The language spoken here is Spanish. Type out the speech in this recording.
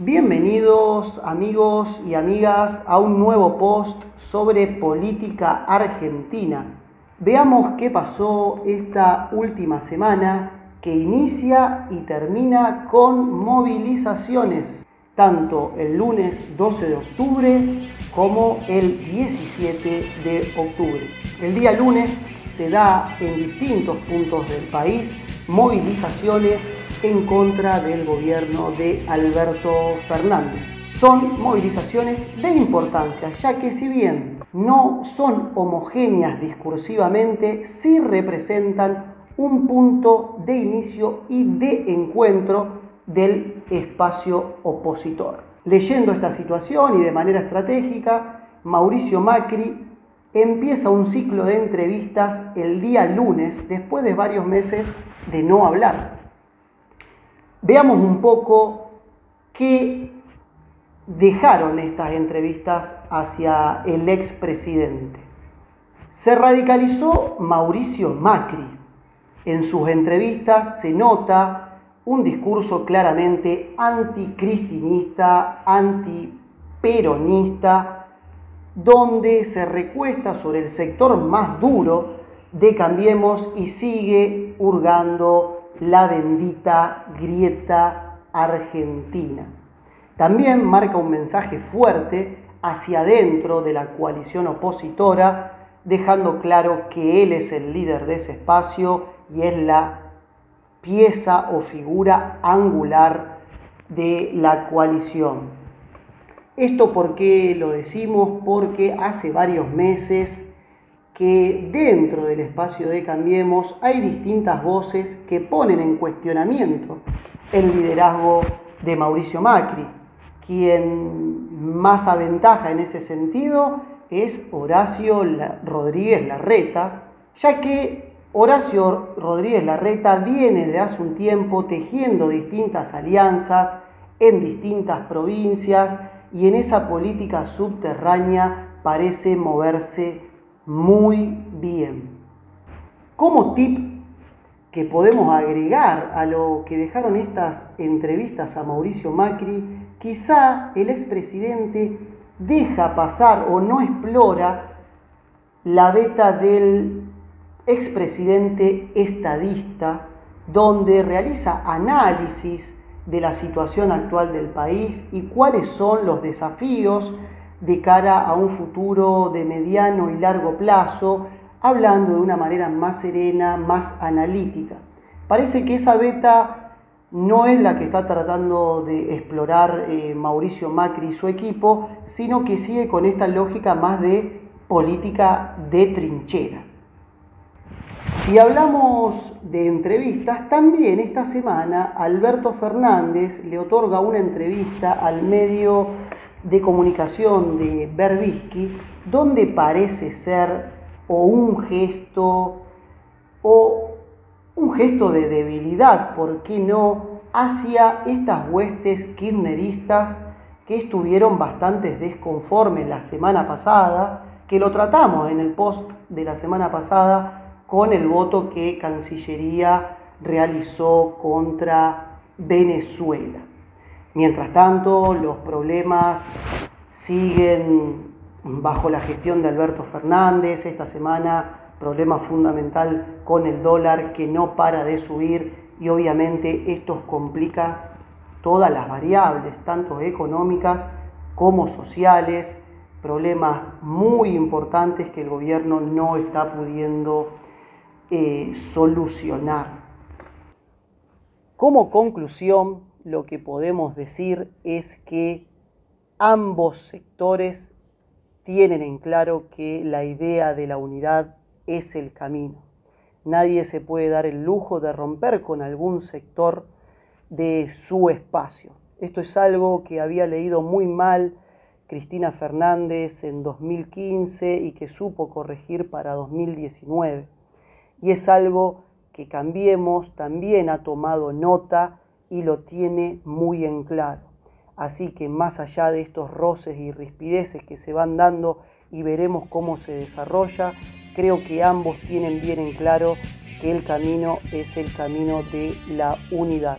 Bienvenidos amigos y amigas a un nuevo post sobre política argentina. Veamos qué pasó esta última semana que inicia y termina con movilizaciones, tanto el lunes 12 de octubre como el 17 de octubre. El día lunes se da en distintos puntos del país movilizaciones en contra del gobierno de Alberto Fernández. Son movilizaciones de importancia, ya que si bien no son homogéneas discursivamente, sí representan un punto de inicio y de encuentro del espacio opositor. Leyendo esta situación y de manera estratégica, Mauricio Macri empieza un ciclo de entrevistas el día lunes, después de varios meses de no hablar. Veamos un poco qué dejaron estas entrevistas hacia el expresidente. Se radicalizó Mauricio Macri. En sus entrevistas se nota un discurso claramente anticristinista, antiperonista, donde se recuesta sobre el sector más duro de Cambiemos y sigue hurgando la bendita grieta argentina. También marca un mensaje fuerte hacia adentro de la coalición opositora, dejando claro que él es el líder de ese espacio y es la pieza o figura angular de la coalición. Esto por qué lo decimos? Porque hace varios meses que dentro del espacio de Cambiemos hay distintas voces que ponen en cuestionamiento el liderazgo de Mauricio Macri. Quien más aventaja en ese sentido es Horacio Rodríguez Larreta, ya que Horacio Rodríguez Larreta viene de hace un tiempo tejiendo distintas alianzas en distintas provincias y en esa política subterránea parece moverse muy bien. Como tip que podemos agregar a lo que dejaron estas entrevistas a Mauricio Macri, quizá el expresidente deja pasar o no explora la beta del expresidente estadista, donde realiza análisis de la situación actual del país y cuáles son los desafíos de cara a un futuro de mediano y largo plazo, hablando de una manera más serena, más analítica. Parece que esa beta no es la que está tratando de explorar eh, Mauricio Macri y su equipo, sino que sigue con esta lógica más de política de trinchera. Si hablamos de entrevistas, también esta semana Alberto Fernández le otorga una entrevista al medio de comunicación de Berbisky, donde parece ser o un gesto o un gesto de debilidad, ¿por qué no?, hacia estas huestes kirchneristas que estuvieron bastante desconformes la semana pasada, que lo tratamos en el post de la semana pasada con el voto que Cancillería realizó contra Venezuela. Mientras tanto, los problemas siguen bajo la gestión de Alberto Fernández. Esta semana, problema fundamental con el dólar que no para de subir y obviamente esto complica todas las variables, tanto económicas como sociales, problemas muy importantes que el gobierno no está pudiendo eh, solucionar. Como conclusión, lo que podemos decir es que ambos sectores tienen en claro que la idea de la unidad es el camino. Nadie se puede dar el lujo de romper con algún sector de su espacio. Esto es algo que había leído muy mal Cristina Fernández en 2015 y que supo corregir para 2019. Y es algo que Cambiemos también ha tomado nota y lo tiene muy en claro. Así que más allá de estos roces y rispideces que se van dando y veremos cómo se desarrolla, creo que ambos tienen bien en claro que el camino es el camino de la unidad.